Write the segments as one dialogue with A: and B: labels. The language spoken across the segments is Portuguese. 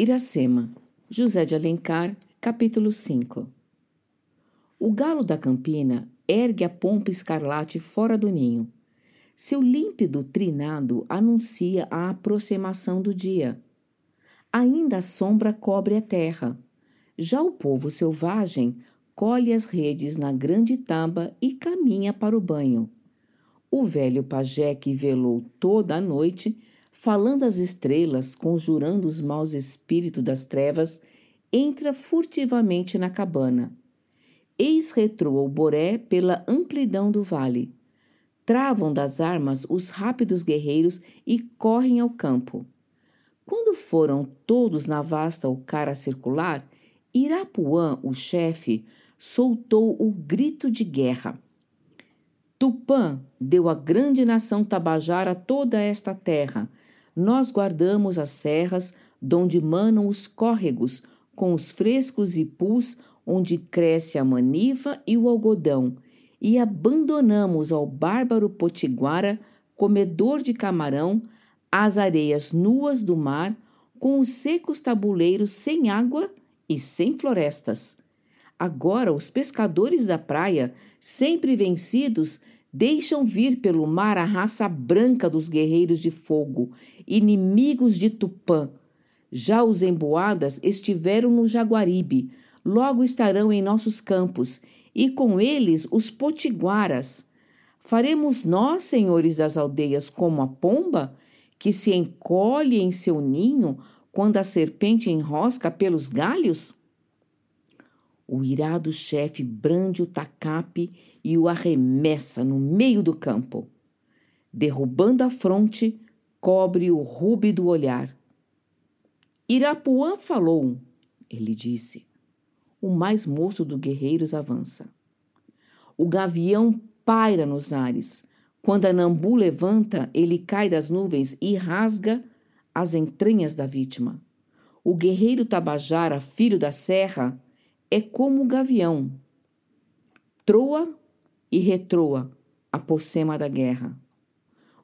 A: Iracema, José de Alencar, capítulo 5 O galo da campina ergue a pompa escarlate fora do ninho. Seu límpido trinado anuncia a aproximação do dia. Ainda a sombra cobre a terra. Já o povo selvagem colhe as redes na grande taba e caminha para o banho. O velho pajé que velou toda a noite falando às estrelas, conjurando os maus espíritos das trevas, entra furtivamente na cabana. Eis retroa o Boré pela amplidão do vale. Travam das armas os rápidos guerreiros e correm ao campo. Quando foram todos na vasta ocara circular, Irapuã, o chefe, soltou o grito de guerra. Tupã deu à grande nação Tabajara toda esta terra, nós guardamos as serras, donde manam os córregos, com os frescos ipus, onde cresce a maniva e o algodão, e abandonamos ao bárbaro potiguara, comedor de camarão, as areias nuas do mar, com os secos tabuleiros sem água e sem florestas. Agora os pescadores da praia, sempre vencidos, Deixam vir pelo mar a raça branca dos guerreiros de fogo, inimigos de Tupã. Já os emboadas estiveram no Jaguaribe, logo estarão em nossos campos, e com eles os potiguaras. Faremos nós, senhores das aldeias, como a pomba, que se encolhe em seu ninho quando a serpente enrosca pelos galhos? O irado chefe brande o tacape e o arremessa no meio do campo. Derrubando a fronte, cobre o rubi do olhar. Irapuã falou, ele disse. O mais moço dos guerreiros avança. O gavião paira nos ares. Quando a Nambu levanta, ele cai das nuvens e rasga as entranhas da vítima. O guerreiro Tabajara, filho da serra, é como o gavião. Troa e retroa a pocema da guerra.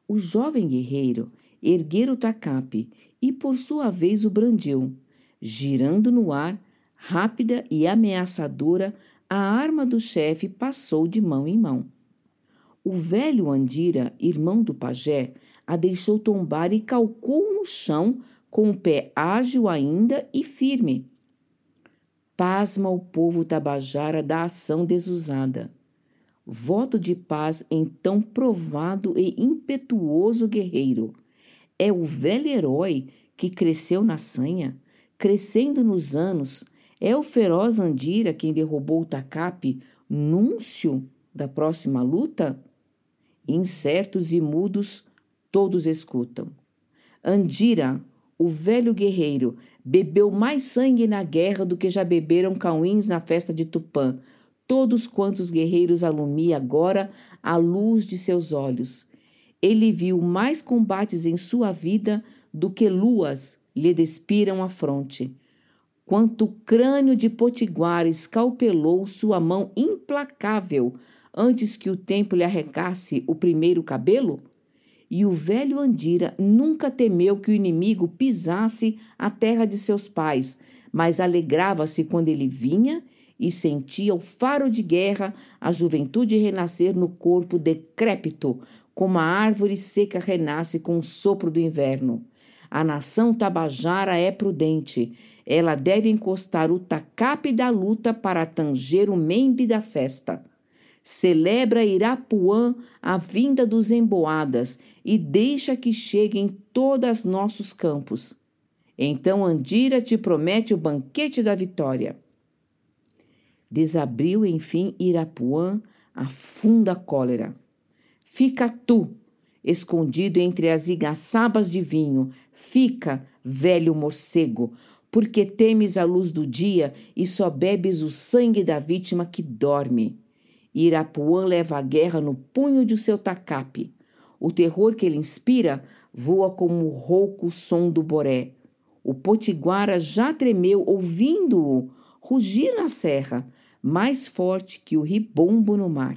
A: O jovem guerreiro erguera o tacape e por sua vez o brandiu, girando no ar, rápida e ameaçadora, a arma do chefe passou de mão em mão. O velho Andira, irmão do pajé, a deixou tombar e calcou no chão com o pé ágil ainda e firme Pasma o povo tabajara da ação desusada. Voto de paz em tão provado e impetuoso guerreiro. É o velho herói que cresceu na sanha, crescendo nos anos. É o feroz Andira quem derrubou o tacape, núncio da próxima luta? Incertos e mudos, todos escutam. Andira, o velho guerreiro bebeu mais sangue na guerra do que já beberam cauins na festa de Tupã. Todos quantos guerreiros alumia agora a luz de seus olhos. Ele viu mais combates em sua vida do que luas lhe despiram a fronte. Quanto crânio de potiguar escalpelou sua mão implacável antes que o tempo lhe arrecasse o primeiro cabelo? E o velho Andira nunca temeu que o inimigo pisasse a terra de seus pais, mas alegrava-se quando ele vinha e sentia o faro de guerra, a juventude renascer no corpo decrépito, como a árvore seca renasce com o sopro do inverno. A nação tabajara é prudente. Ela deve encostar o tacape da luta para tanger o membe da festa celebra Irapuã a vinda dos emboadas e deixa que cheguem todos nossos campos. Então Andira te promete o banquete da vitória. Desabriu, enfim, Irapuã a funda cólera. Fica tu, escondido entre as igaçabas de vinho, fica, velho morcego, porque temes a luz do dia e só bebes o sangue da vítima que dorme. Irapuã leva a guerra no punho de seu tacape. O terror que ele inspira voa como o rouco som do boré. O potiguara já tremeu ouvindo-o rugir na serra, mais forte que o ribombo no mar.